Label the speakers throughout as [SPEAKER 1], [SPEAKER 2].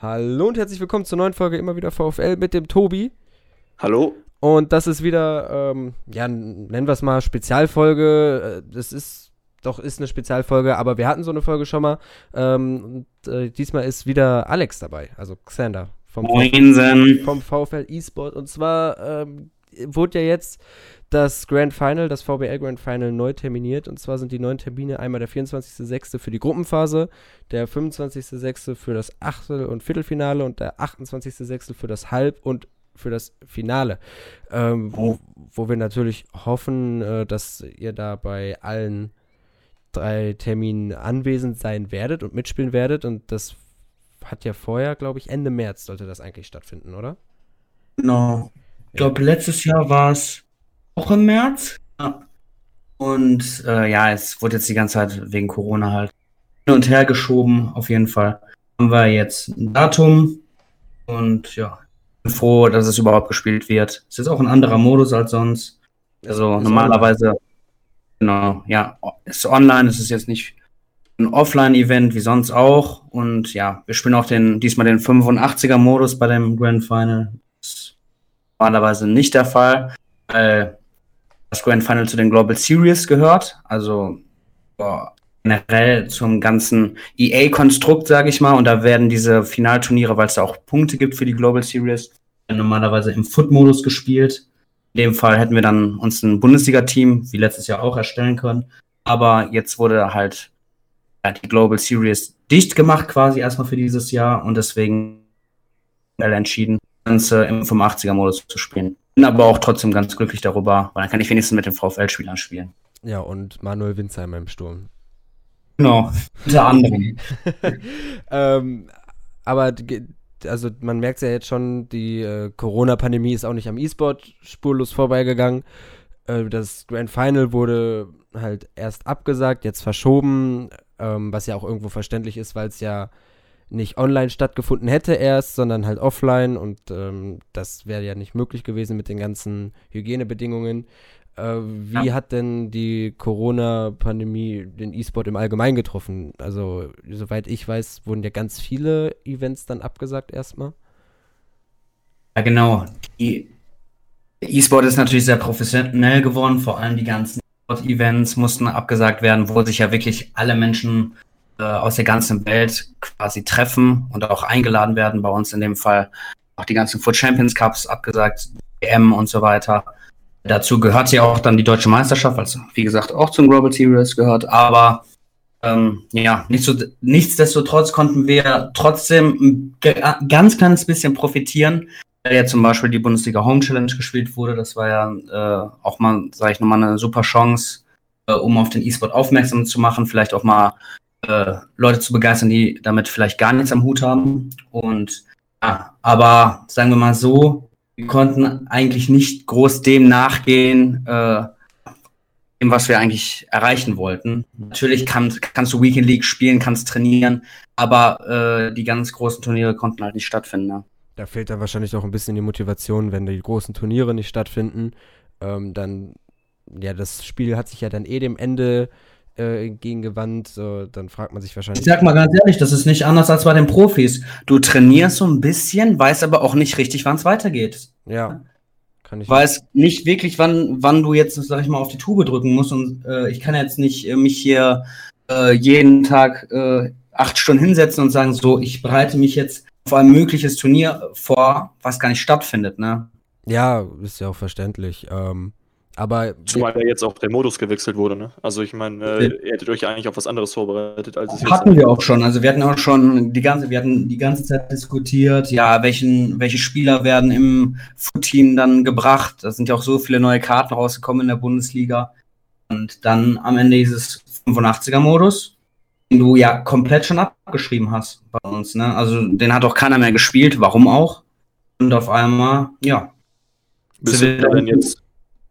[SPEAKER 1] Hallo und herzlich willkommen zur neuen Folge immer wieder VfL mit dem Tobi.
[SPEAKER 2] Hallo.
[SPEAKER 1] Und das ist wieder, ähm, ja, nennen wir es mal Spezialfolge. Äh, das ist, doch, ist eine Spezialfolge, aber wir hatten so eine Folge schon mal. Ähm, und äh, diesmal ist wieder Alex dabei, also Xander vom,
[SPEAKER 2] Moinsen.
[SPEAKER 1] vom VfL eSport. Und zwar ähm, wurde ja jetzt das Grand Final, das VBL Grand Final neu terminiert. Und zwar sind die neuen Termine einmal der 24.06. für die Gruppenphase, der 25.06. für das Achtel- und Viertelfinale und der 28.06. für das Halb- und für das Finale. Ähm, wo, wo wir natürlich hoffen, äh, dass ihr da bei allen drei Terminen anwesend sein werdet und mitspielen werdet. Und das hat ja vorher, glaube ich, Ende März sollte das eigentlich stattfinden, oder?
[SPEAKER 2] Genau. Ich glaube, letztes Jahr war es auch im März. Ja. Und äh, ja, es wurde jetzt die ganze Zeit wegen Corona halt hin und her geschoben, auf jeden Fall. Haben wir jetzt ein Datum und ja, bin froh, dass es überhaupt gespielt wird. Es ist auch ein anderer Modus als sonst. Also
[SPEAKER 1] Ist
[SPEAKER 2] normalerweise, genau, ja, ist online, es ist jetzt nicht ein Offline-Event wie sonst auch. Und ja, wir spielen auch den, diesmal den 85er-Modus bei dem Grand Final. Normalerweise nicht der Fall, weil das Grand Final zu den Global Series gehört. Also boah, generell zum ganzen EA-Konstrukt, sage ich mal. Und da werden diese Finalturniere, weil es da auch Punkte gibt für die Global Series, normalerweise im Foot-Modus gespielt. In dem Fall hätten wir dann uns ein Bundesliga-Team, wie letztes Jahr auch, erstellen können. Aber jetzt wurde halt die Global Series dicht gemacht, quasi erstmal für dieses Jahr. Und deswegen entschieden, Ganze im 85er-Modus zu spielen. Bin aber auch trotzdem ganz glücklich darüber, weil dann kann ich wenigstens mit den VfL-Spielern spielen.
[SPEAKER 1] Ja, und Manuel Winzheimer im Sturm.
[SPEAKER 2] Genau, unter anderem.
[SPEAKER 1] ähm, aber also man merkt ja jetzt schon, die äh, Corona-Pandemie ist auch nicht am E-Sport spurlos vorbeigegangen. Äh, das Grand Final wurde halt erst abgesagt, jetzt verschoben, ähm, was ja auch irgendwo verständlich ist, weil es ja nicht online stattgefunden hätte erst, sondern halt offline und ähm, das wäre ja nicht möglich gewesen mit den ganzen Hygienebedingungen. Äh, wie
[SPEAKER 2] Ja.
[SPEAKER 1] hat denn die Corona-Pandemie den E-Sport im Allgemeinen getroffen? Also, soweit ich weiß, wurden ja ganz viele Events dann abgesagt erstmal.
[SPEAKER 2] Ja, genau. E-Sport ist natürlich sehr professionell geworden, vor allem die ganzen E-Sport-Events mussten abgesagt werden, wo sich ja wirklich alle Menschen aus der ganzen Welt quasi treffen und auch eingeladen werden. Bei uns in dem Fall auch die ganzen Foot Champions Cups abgesagt, WM und so weiter. Dazu gehört ja auch dann die deutsche Meisterschaft, also wie gesagt auch zum Global Series gehört, aber ähm, ja, nicht so, nichtsdestotrotz konnten wir trotzdem ein ganz kleines bisschen profitieren, weil ja zum Beispiel die Bundesliga Home Challenge gespielt wurde. Das war ja äh, auch mal, sage ich nochmal, eine super Chance, äh, um auf den E-Sport aufmerksam zu machen, vielleicht auch mal äh, Leute zu begeistern, die damit vielleicht gar nichts am Hut haben. Und ja, aber sagen wir mal so, wir konnten eigentlich nicht groß dem nachgehen, äh, dem, was wir eigentlich erreichen wollten. Natürlich kann, kannst du Weekend League spielen, kannst trainieren, aber äh, die ganz großen Turniere konnten halt nicht stattfinden. Ne?
[SPEAKER 1] Da fehlt dann wahrscheinlich auch ein bisschen die Motivation, wenn die großen Turniere nicht stattfinden. Ähm, dann, ja, das Spiel hat sich ja dann eh dem Ende äh, entgegengewandt. So, dann fragt man sich
[SPEAKER 2] Ich
[SPEAKER 1] wahrscheinlich.
[SPEAKER 2] sag mal ganz ehrlich, das ist nicht anders als bei den Profis. Du trainierst so ein bisschen, weißt aber auch nicht richtig, wann es weitergeht.
[SPEAKER 1] Ja, kann ich.
[SPEAKER 2] Weiß nicht wirklich, wann, wann du jetzt, sag ich mal, auf die Tube drücken musst. Und äh, ich kann jetzt nicht äh, mich hier äh, jeden Tag äh, acht Stunden hinsetzen und sagen, so, ich bereite mich jetzt auf ein mögliches Turnier vor, was gar nicht stattfindet, ne?
[SPEAKER 1] Ja, ist ja auch verständlich. Ähm, aber
[SPEAKER 3] Zumal ja jetzt auch der Modus gewechselt wurde, ne? Also ich meine, äh, ihr hättet euch eigentlich auf was anderes vorbereitet, als es jetzt
[SPEAKER 2] Hatten wir auch schon. Also wir hatten auch schon die ganze, wir hatten die ganze Zeit diskutiert, ja, welchen, welche Spieler werden im Foot-Team dann gebracht. Da sind ja auch so viele neue Karten rausgekommen in der Bundesliga. Und dann am Ende dieses 85er-Modus, den du ja komplett schon abgeschrieben hast bei uns, ne? Also den hat auch keiner mehr gespielt, warum auch? Und auf einmal, ja.
[SPEAKER 3] Bist du denn jetzt,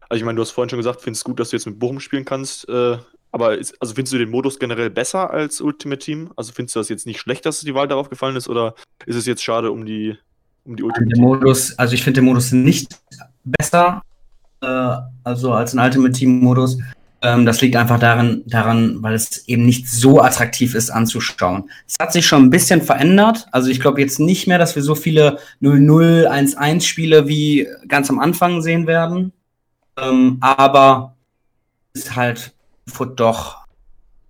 [SPEAKER 3] also ich meine, du hast vorhin schon gesagt, findest gut, dass du jetzt mit Bochum spielen kannst, äh, aber ist, also findest du den Modus generell besser als Ultimate Team? Also findest du das jetzt nicht schlecht, dass die Wahl darauf gefallen ist, oder ist es jetzt schade um die, um die Ultimate
[SPEAKER 2] Der
[SPEAKER 3] Team?
[SPEAKER 2] Modus, also ich finde den Modus nicht besser, äh, also als ein Ultimate Team Modus. Ähm, das liegt einfach daran, daran, weil es eben nicht so attraktiv ist anzuschauen. Es hat sich schon ein bisschen verändert. Also ich glaube jetzt nicht mehr, dass wir so viele 0-0, 1-1 Spiele wie ganz am Anfang sehen werden. Ähm, aber ist halt Foot doch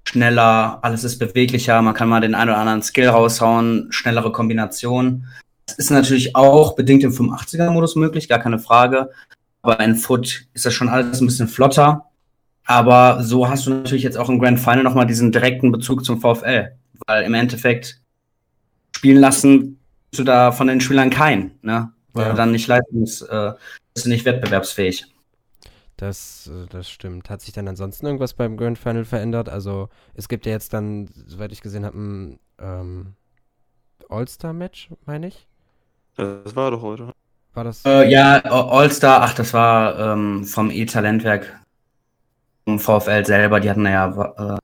[SPEAKER 2] schneller, alles ist beweglicher, man kann mal den einen oder anderen Skill raushauen, schnellere Kombinationen. Das ist natürlich auch bedingt im 85er-Modus möglich, gar keine Frage. Aber in Foot ist das schon alles ein bisschen flotter. Aber so hast du natürlich jetzt auch im Grand Final nochmal diesen direkten Bezug zum VfL. Weil im Endeffekt spielen lassen du da von den Spielern keinen, ne? Weil ja. du dann nicht leistungs, äh, bist du nicht wettbewerbsfähig.
[SPEAKER 1] Das, äh, das stimmt. Hat sich dann ansonsten irgendwas beim Grand Final verändert? Also es gibt ja jetzt dann, soweit ich gesehen habe, ein ähm, All-Star-Match, meine ich.
[SPEAKER 3] Das war doch heute.
[SPEAKER 2] War das? Äh, ja, All-Star, ach, das war ähm, vom E-Talentwerk vom VfL selber. Die hatten ja äh,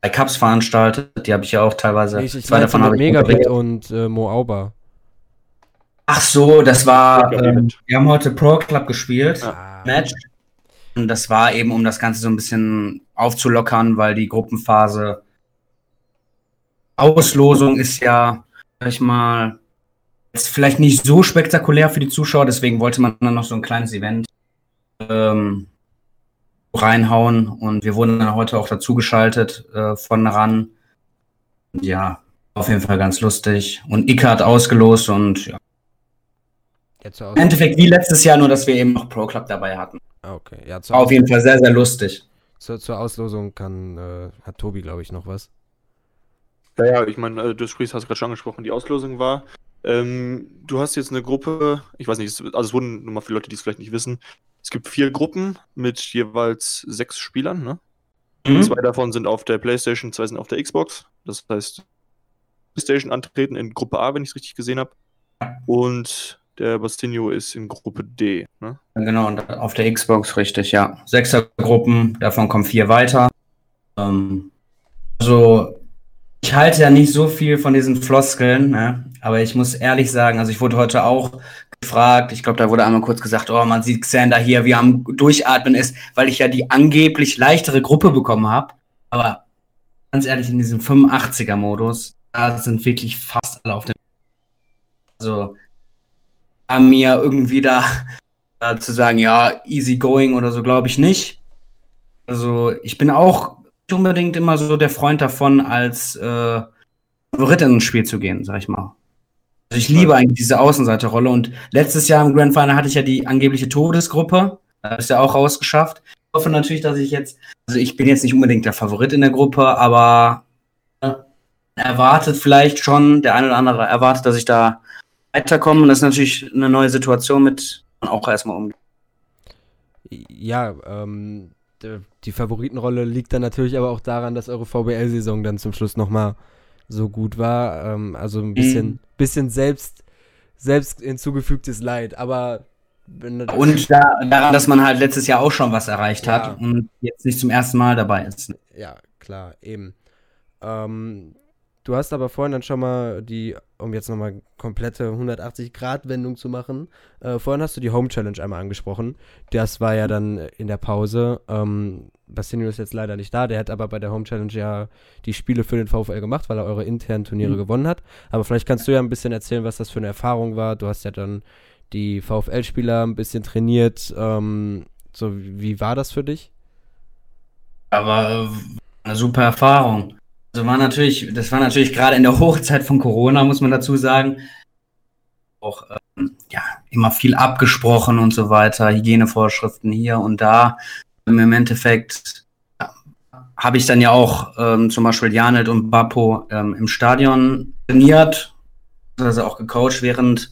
[SPEAKER 2] bei Cups veranstaltet. Die habe ich ja auch teilweise.
[SPEAKER 1] Ich, ich zwei davon mit Megabit und äh, Mo Auber.
[SPEAKER 2] Ach so, das war. Ähm, wir haben heute Pro Club gespielt. Ah. Match. Und das war eben, um das Ganze so ein bisschen aufzulockern, weil die Gruppenphase Auslosung ist ja, sag ich mal, jetzt vielleicht nicht so spektakulär für die Zuschauer, deswegen wollte man dann noch so ein kleines Event ähm, reinhauen und wir wurden dann heute auch dazugeschaltet äh, von RAN. Ja, auf jeden Fall ganz lustig. Und Ika hat ausgelost und ja. Im Endeffekt wie letztes Jahr, nur dass wir eben noch Pro Club dabei hatten.
[SPEAKER 1] Ah, okay.
[SPEAKER 2] Ja, auf jeden Fall sehr, sehr lustig.
[SPEAKER 1] Zur, zur Auslosung kann, äh, hat Tobi, glaube ich, noch was.
[SPEAKER 3] Ja, ja, ich meine, äh, du sprichst, hast gerade schon angesprochen, die Auslosung war. Ähm, du hast jetzt eine Gruppe, ich weiß nicht, also es wurden nur mal für Leute, die es vielleicht nicht wissen, es gibt vier Gruppen mit jeweils sechs Spielern, ne? Mhm. Zwei davon sind auf der PlayStation, zwei sind auf der Xbox. Das heißt, PlayStation antreten in Gruppe A, wenn ich es richtig gesehen habe. Und der Bastinho ist in Gruppe D. Ne?
[SPEAKER 2] Genau, und auf der Xbox richtig, ja. Sechsergruppen, davon kommen vier weiter. Ähm, also, ich halte ja nicht so viel von diesen Floskeln, ne? aber ich muss ehrlich sagen, also ich wurde heute auch gefragt, ich glaube, da wurde einmal kurz gesagt, oh, man sieht Xander hier, wie am Durchatmen ist, weil ich ja die angeblich leichtere Gruppe bekommen habe. Aber ganz ehrlich, in diesem 85er-Modus, da sind wirklich fast alle auf dem. Also, an mir irgendwie da äh, zu sagen, ja, easy going oder so, glaube ich nicht. Also ich bin auch nicht unbedingt immer so der Freund davon, als äh, Favorit in ein Spiel zu gehen, sag ich mal. Also ich liebe eigentlich diese Außenseiterrolle und letztes Jahr im Grand Final hatte ich ja die angebliche Todesgruppe. Da ist ja auch rausgeschafft. Ich hoffe natürlich, dass ich jetzt, also ich bin jetzt nicht unbedingt der Favorit in der Gruppe, aber äh, erwartet vielleicht schon, der eine oder andere erwartet, dass ich da weiterkommen. Und das ist natürlich eine neue Situation, mit man auch erstmal umgeht.
[SPEAKER 1] Ja, ähm, die Favoritenrolle liegt dann natürlich aber auch daran, dass eure VBL-Saison dann zum Schluss nochmal so gut war. Ähm, also ein bisschen, mhm. bisschen selbst, selbst hinzugefügtes Leid, aber
[SPEAKER 2] und da, daran, dass man halt letztes Jahr auch schon was erreicht ja. hat und jetzt nicht zum ersten Mal dabei ist.
[SPEAKER 1] Ja, klar, eben. Ähm, Du hast aber vorhin dann schon mal die, um jetzt nochmal komplette 180-Grad-Wendung zu machen, äh, vorhin hast du die Home Challenge einmal angesprochen. Das war ja dann in der Pause. Ähm, Bastinio ist jetzt leider nicht da, der hat aber bei der Home Challenge ja die Spiele für den VfL gemacht, weil er eure internen Turniere mhm. gewonnen hat. Aber vielleicht kannst du ja ein bisschen erzählen, was das für eine Erfahrung war. Du hast ja dann die VfL-Spieler ein bisschen trainiert. Ähm, so, wie war das für dich?
[SPEAKER 2] Aber eine super Erfahrung. Also war natürlich, das war natürlich gerade in der Hochzeit von Corona, muss man dazu sagen, auch ähm, ja, immer viel abgesprochen und so weiter, Hygienevorschriften hier und da. Im Endeffekt ja, habe ich dann ja auch ähm, zum Beispiel Janet und Bappo ähm, im Stadion trainiert, also auch gecoacht während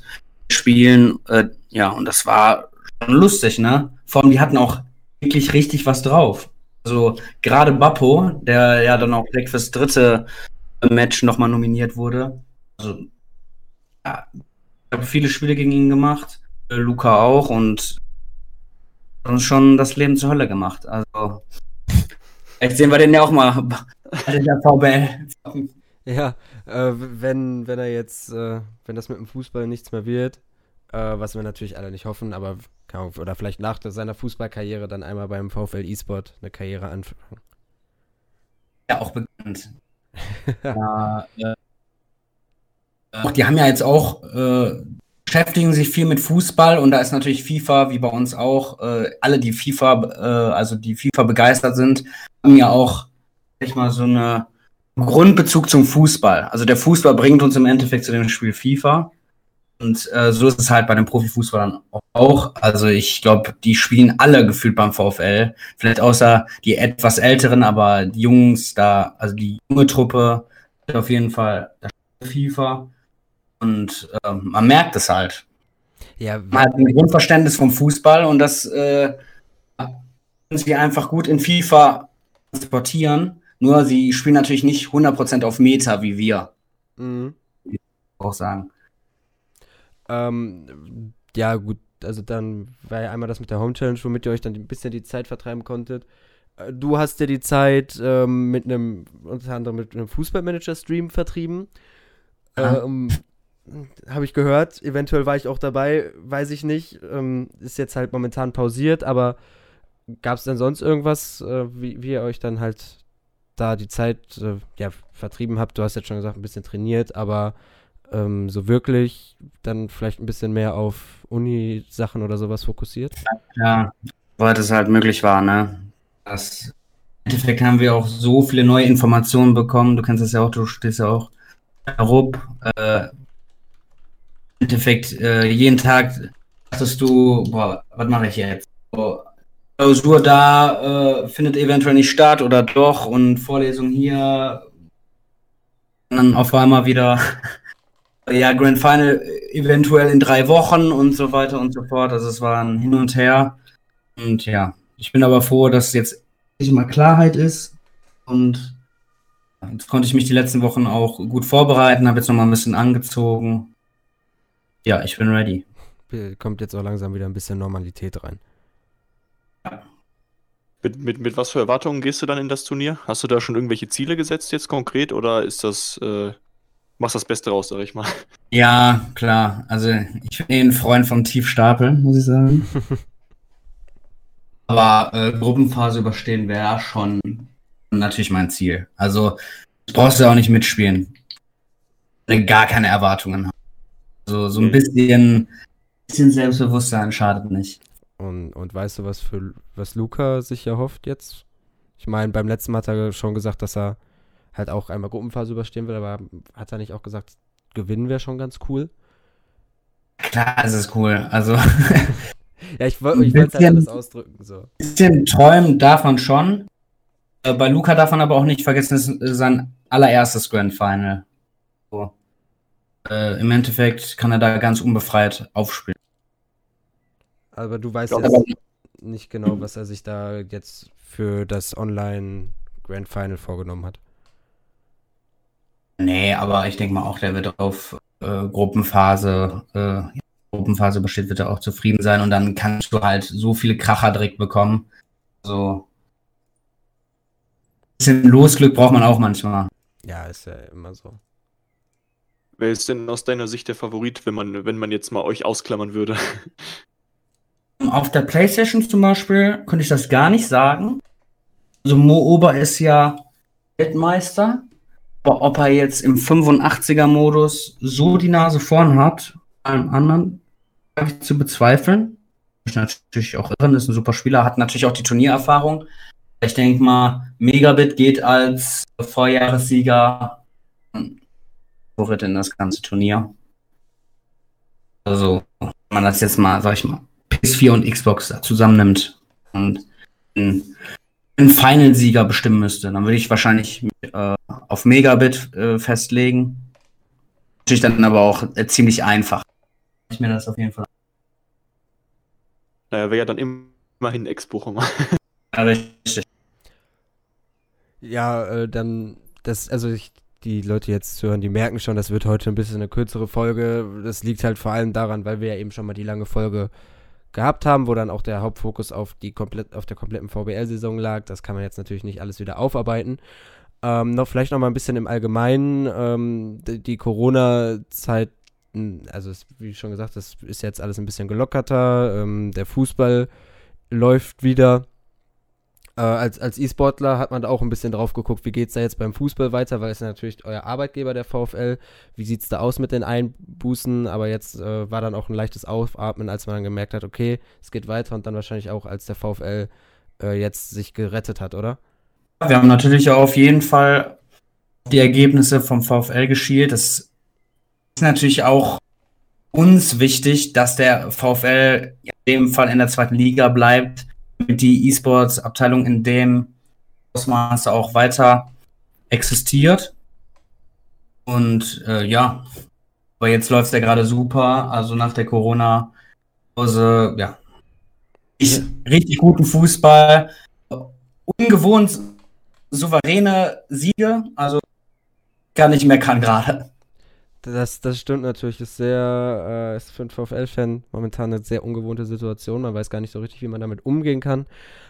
[SPEAKER 2] Spielen. Äh, ja, und das war schon lustig, ne? Vor allem, die hatten auch wirklich richtig was drauf. Also gerade Bappo, der ja dann auch direkt fürs dritte Match nochmal nominiert wurde. Also ja, ich habe viele Spiele gegen ihn gemacht, äh, Luca auch und uns schon das Leben zur Hölle gemacht. Also vielleicht sehen wir den ja auch mal in der VBL.
[SPEAKER 1] Ja, äh, wenn, wenn er jetzt, äh, wenn das mit dem Fußball nichts mehr wird, äh, was wir natürlich alle nicht hoffen, aber oder vielleicht nach seiner Fußballkarriere dann einmal beim VfL E-Sport eine Karriere anfangen.
[SPEAKER 2] Ja, auch bekannt. ja, äh, auch die haben ja jetzt auch, äh, beschäftigen sich viel mit Fußball und da ist natürlich FIFA, wie bei uns auch, äh, alle, die FIFA, äh, also die FIFA begeistert sind, haben ja auch, sag ich mal, so eine Grundbezug zum Fußball. Also der Fußball bringt uns im Endeffekt zu dem Spiel FIFA. Und äh, so ist es halt bei den Profifußballern auch. Also ich glaube, die spielen alle gefühlt beim VfL. Vielleicht außer die etwas älteren, aber die Jungs da, also die junge Truppe, auf jeden Fall FIFA. Und äh, man merkt es halt. Ja, man hat ein Grundverständnis vom Fußball und das äh, können sie einfach gut in FIFA transportieren. Nur sie spielen natürlich nicht 100% auf Meta wie wir. Mhm. Auch sagen.
[SPEAKER 1] Ähm, ja, gut, also dann war ja einmal das mit der Home Challenge, womit ihr euch dann ein bisschen die Zeit vertreiben konntet. Äh, du hast dir die Zeit ähm, mit einem, unter anderem mit einem Fußballmanager-Stream vertrieben. Ähm, habe ich gehört. Eventuell war ich auch dabei, weiß ich nicht. Ähm, ist jetzt halt momentan pausiert, aber gab es denn sonst irgendwas, äh, wie, wie, ihr euch dann halt da die Zeit äh, ja, vertrieben habt? Du hast jetzt schon gesagt, ein bisschen trainiert, aber ähm, so wirklich dann vielleicht ein bisschen mehr auf Uni-Sachen oder sowas fokussiert?
[SPEAKER 2] Ja, weil das halt möglich war, ne? Das, Im Endeffekt haben wir auch so viele neue Informationen bekommen. Du kennst das ja auch, du stehst ja auch Rupp, äh, Endeffekt, äh, jeden Tag dachtest du, boah, was mache ich jetzt? So, Klausur da äh, findet eventuell nicht statt oder doch und Vorlesung hier. Dann auf einmal wieder, ja, Grand Final eventuell in drei Wochen und so weiter und so fort. Also es war ein Hin und Her. Und ja, ich bin aber froh, dass jetzt mal Klarheit ist. Und jetzt konnte ich mich die letzten Wochen auch gut vorbereiten, habe jetzt noch mal ein bisschen angezogen ja, ich bin ready.
[SPEAKER 1] Kommt jetzt auch langsam wieder ein bisschen Normalität rein.
[SPEAKER 3] Ja. Mit, mit, mit was für Erwartungen gehst du dann in das Turnier? Hast du da schon irgendwelche Ziele gesetzt jetzt konkret oder ist das, äh, machst das Beste raus, sag ich mal?
[SPEAKER 2] Ja, klar. Also ich bin eh ein Freund vom Tiefstapel, muss ich sagen. Aber äh, Gruppenphase überstehen wäre schon natürlich mein Ziel. Also brauchst du auch nicht mitspielen. Gar keine Erwartungen haben. So, so ein bisschen, bisschen Selbstbewusstsein schadet nicht.
[SPEAKER 1] Und, und weißt du, was für was Luca sich erhofft jetzt? Ich meine, beim letzten Mal hat er schon gesagt, dass er halt auch einmal Gruppenphase überstehen will, aber hat er nicht auch gesagt, gewinnen wäre schon ganz cool?
[SPEAKER 2] Klar, es ist cool. Also.
[SPEAKER 1] ja, ich, wollte ich wollte halt alles ausdrücken. So. Ein
[SPEAKER 2] bisschen träumen darf man schon. Äh, bei Luca darf man aber auch nicht vergessen, es ist sein allererstes Grand Final. So äh, im Endeffekt kann er da ganz unbefreit aufspielen.
[SPEAKER 1] Aber du weißt jetzt nicht genau, was er sich da jetzt für das Online Grand Final vorgenommen hat.
[SPEAKER 2] Nee, aber ich denke mal auch, der wird auf äh, Gruppenphase, äh, Gruppenphase besteht, wird er auch zufrieden sein und dann kannst du halt so viele Kracher direkt bekommen. So. Ein bisschen Losglück braucht man auch manchmal.
[SPEAKER 1] Ja, ist ja immer so.
[SPEAKER 3] Wer ist denn aus deiner Sicht der Favorit, wenn man, wenn man jetzt mal euch ausklammern würde?
[SPEAKER 2] Auf der Playstation zum Beispiel könnte ich das gar nicht sagen. Also Mo Ober ist ja Weltmeister. Ob er jetzt im 85er-Modus so die Nase vorn hat, einem anderen, ich zu bezweifeln. Ich natürlich auch irren, ist ein super Spieler, hat natürlich auch die Turniererfahrung. Ich denke mal, Megabit geht als Vorjahressieger Favorit in das ganze Turnier. Also, wenn man das jetzt mal, sag ich mal, PS4 und Xbox zusammennimmt und einen, einen Final-Sieger bestimmen müsste, dann würde ich wahrscheinlich äh, auf Megabit äh, festlegen. Natürlich dann aber auch äh, ziemlich einfach. Ich mir das auf jeden Fall.
[SPEAKER 3] Naja, wäre ja dann immerhin Ex-Bochum.
[SPEAKER 1] ja, richtig. Ja, äh, dann, das, also ich die Leute jetzt hören, die merken schon, das wird heute ein bisschen eine kürzere Folge. Das liegt halt vor allem daran, weil wir ja eben schon mal die lange Folge gehabt haben, wo dann auch der Hauptfokus auf, die komplett, auf der kompletten VBL-Saison lag. Das kann man jetzt natürlich nicht alles wieder aufarbeiten. Ähm, noch vielleicht noch mal ein bisschen im Allgemeinen. Ähm, die, Corona-Zeit also es, wie schon gesagt, das ist jetzt alles ein bisschen gelockerter. Ähm, der Fußball läuft wieder. Äh, als als E-Sportler hat man da auch ein bisschen drauf geguckt, wie geht es da jetzt beim Fußball weiter, weil es ja natürlich euer Arbeitgeber, der VfL. Wie sieht es da aus mit den Einbußen? Aber jetzt äh, war dann auch ein leichtes Aufatmen, als man dann gemerkt hat, okay, es geht weiter und dann wahrscheinlich auch, als der VfL äh, jetzt sich gerettet hat, oder?
[SPEAKER 2] Wir haben natürlich auf jeden Fall die Ergebnisse vom VfL geschielt. Das ist natürlich auch uns wichtig, dass der VfL in dem Fall in der zweiten Liga bleibt, die E-Sports-Abteilung in dem Ausmaß auch weiter existiert. Und äh, ja, aber jetzt läuft es ja gerade super. Also nach der Corona-Pause, ja, ich, richtig guten Fußball. Ungewohnt souveräne Siege. Also gar nicht meckern gerade.
[SPEAKER 1] Das, das stimmt natürlich. Ist sehr, äh, ist für einen VfL-Fan momentan eine sehr ungewohnte Situation. Man weiß gar nicht so richtig, wie man damit umgehen kann.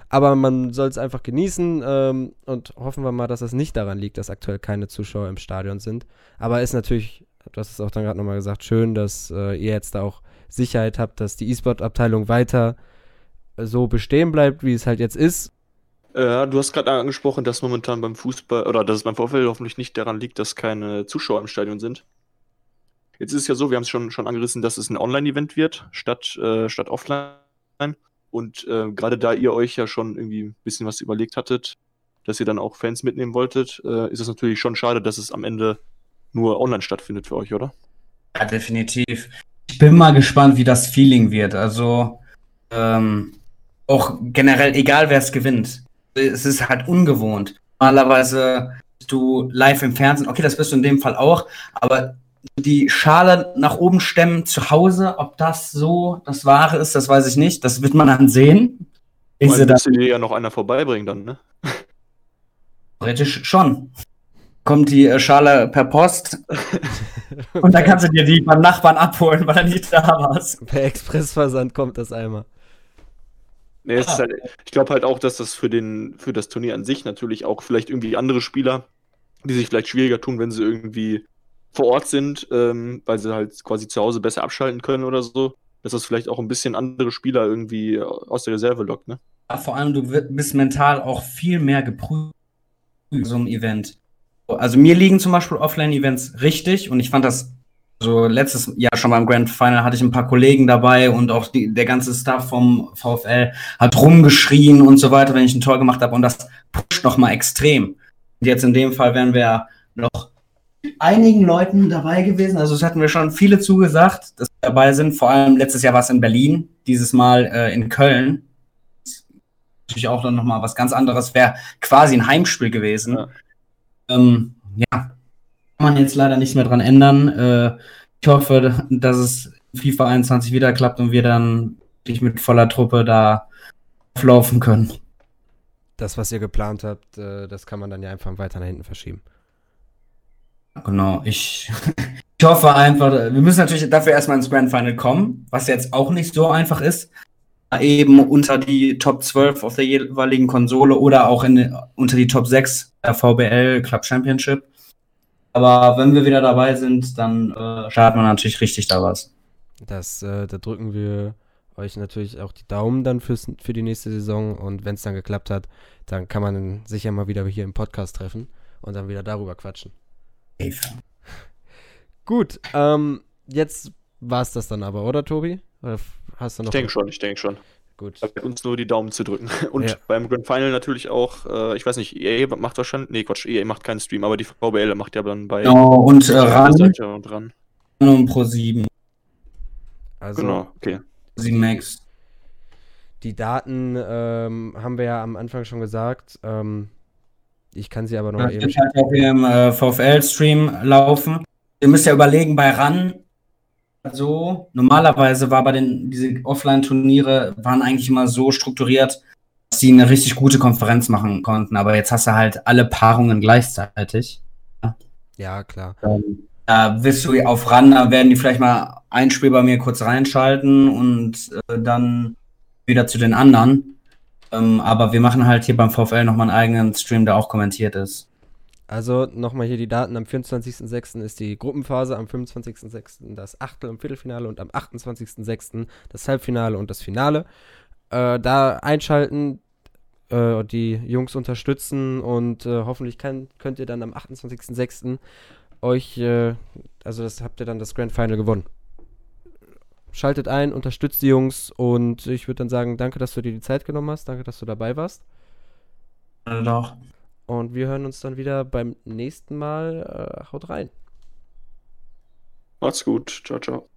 [SPEAKER 1] Aber man soll es einfach genießen ähm, und hoffen wir mal, dass es nicht daran liegt, dass aktuell keine Zuschauer im Stadion sind. Aber ist natürlich, du hast es auch dann gerade nochmal gesagt, schön, dass äh, ihr jetzt da auch Sicherheit habt, dass die E-Sport-Abteilung weiter so bestehen bleibt, wie es halt jetzt ist.
[SPEAKER 3] Ja, du hast gerade angesprochen, dass momentan beim Fußball oder dass es beim VfL hoffentlich nicht daran liegt, dass keine Zuschauer im Stadion sind. Jetzt ist es ja so, wir haben es schon, schon angerissen, dass es ein Online-Event wird, statt, äh, statt offline. Und äh, gerade da ihr euch ja schon irgendwie ein bisschen was überlegt hattet, dass ihr dann auch Fans mitnehmen wolltet, äh, ist es natürlich schon schade, dass es am Ende nur online stattfindet für euch, oder?
[SPEAKER 2] Ja, definitiv. Ich bin mal gespannt, wie das Feeling wird. Also ähm, auch generell, egal wer es gewinnt. Es ist halt ungewohnt. Normalerweise bist du live im Fernsehen, okay, das bist du in dem Fall auch, aber die Schale nach oben stemmen zu Hause, ob das so das Wahre ist, das weiß ich nicht. Das wird man dann sehen.
[SPEAKER 3] Ich meine, müsste dir ja noch einer vorbeibringen dann, ne?
[SPEAKER 2] Theoretisch schon. Kommt die äh, Schale per Post und dann kannst du dir die beim Nachbarn abholen, weil er nicht da war.
[SPEAKER 1] Per Expressversand kommt das einmal.
[SPEAKER 3] Nee, ah. halt, ich glaube halt auch, dass das für, den, für das Turnier an sich natürlich auch vielleicht irgendwie andere Spieler, die sich vielleicht schwieriger tun, wenn sie irgendwie vor Ort sind, ähm, weil sie halt quasi zu Hause besser abschalten können oder so, dass das vielleicht auch ein bisschen andere Spieler irgendwie aus der Reserve lockt, ne?
[SPEAKER 2] Ja, vor allem, du bist mental auch viel mehr geprüft in so einem Event. Also mir liegen zum Beispiel Offline-Events richtig und ich fand das so letztes Jahr schon beim Grand Final hatte ich ein paar Kollegen dabei und auch die, der ganze Staff vom VfL hat rumgeschrien und so weiter, wenn ich ein Tor gemacht habe und das pusht noch mal extrem. Und jetzt in dem Fall wären wir noch einigen Leuten dabei gewesen. Also es hatten wir schon viele zugesagt, dass wir dabei sind. Vor allem letztes Jahr war es in Berlin, dieses Mal äh, in Köln. Natürlich auch dann nochmal was ganz anderes, wäre quasi ein Heimspiel gewesen. Ja. Ähm, ja, kann man jetzt leider nicht mehr dran ändern. Äh, ich hoffe, dass es FIFA 21 wieder klappt und wir dann mit voller Truppe da auflaufen können.
[SPEAKER 1] Das, was ihr geplant habt, äh, das kann man dann ja einfach weiter nach hinten verschieben.
[SPEAKER 2] Genau, ich, ich hoffe einfach, wir müssen natürlich dafür erstmal ins Grand Final kommen, was jetzt auch nicht so einfach ist. Eben unter die Top 12 auf der jeweiligen Konsole oder auch in, unter die Top 6 der VBL Club Championship. Aber wenn wir wieder dabei sind, dann äh, starten wir natürlich richtig da was.
[SPEAKER 1] Das, äh, da drücken wir euch natürlich auch die Daumen dann fürs, für die nächste Saison. Und wenn es dann geklappt hat, dann kann man sich ja mal wieder hier im Podcast treffen und dann wieder darüber quatschen. Gut, ähm, jetzt war es das dann aber, oder Tobi? Oder
[SPEAKER 3] hast du noch ich denke schon, ich denke schon.
[SPEAKER 1] Gut.
[SPEAKER 3] Da uns nur die Daumen zu drücken. Und ja. beim Grand Final natürlich auch, äh, ich weiß nicht, EA macht wahrscheinlich, nee, Quatsch, EA macht keinen Stream, aber die VBL macht ja dann bei.
[SPEAKER 2] Genau, und äh, RAN. Und ran. Und Pro 7.
[SPEAKER 1] Also, genau, okay. 7 Max. Die Daten ähm, haben wir ja am Anfang schon gesagt. Ähm, ich kann sie aber noch ja, eben. Ich halt
[SPEAKER 2] auf ihrem äh, VfL-Stream laufen. Ihr müsst ja überlegen, bei RAN, so, normalerweise war bei den, diese Offline-Turniere waren eigentlich immer so strukturiert, dass sie eine richtig gute Konferenz machen konnten, aber jetzt hast du halt alle Paarungen gleichzeitig.
[SPEAKER 1] Ja, klar.
[SPEAKER 2] Ähm, da wirst du auf RAN, da werden die vielleicht mal ein Spiel bei mir kurz reinschalten und äh, dann wieder zu den anderen. Ähm, aber wir machen halt hier beim VfL nochmal einen eigenen Stream, der auch kommentiert ist.
[SPEAKER 1] Also nochmal hier die Daten. Am 24.06. ist die Gruppenphase, am 25.06. das Achtel- und Viertelfinale und am 28.06. das Halbfinale und das Finale. Äh, da einschalten, äh, die Jungs unterstützen und äh, hoffentlich kann, könnt ihr dann am 28.06. euch, äh, also das habt ihr dann das Grand Final gewonnen. Schaltet ein, unterstützt die Jungs und ich würde dann sagen, danke, dass du dir die Zeit genommen hast, danke, dass du dabei warst.
[SPEAKER 2] Doch.
[SPEAKER 1] Und wir hören uns dann wieder beim nächsten Mal. Äh, haut rein.
[SPEAKER 3] Macht's gut. Ciao, ciao.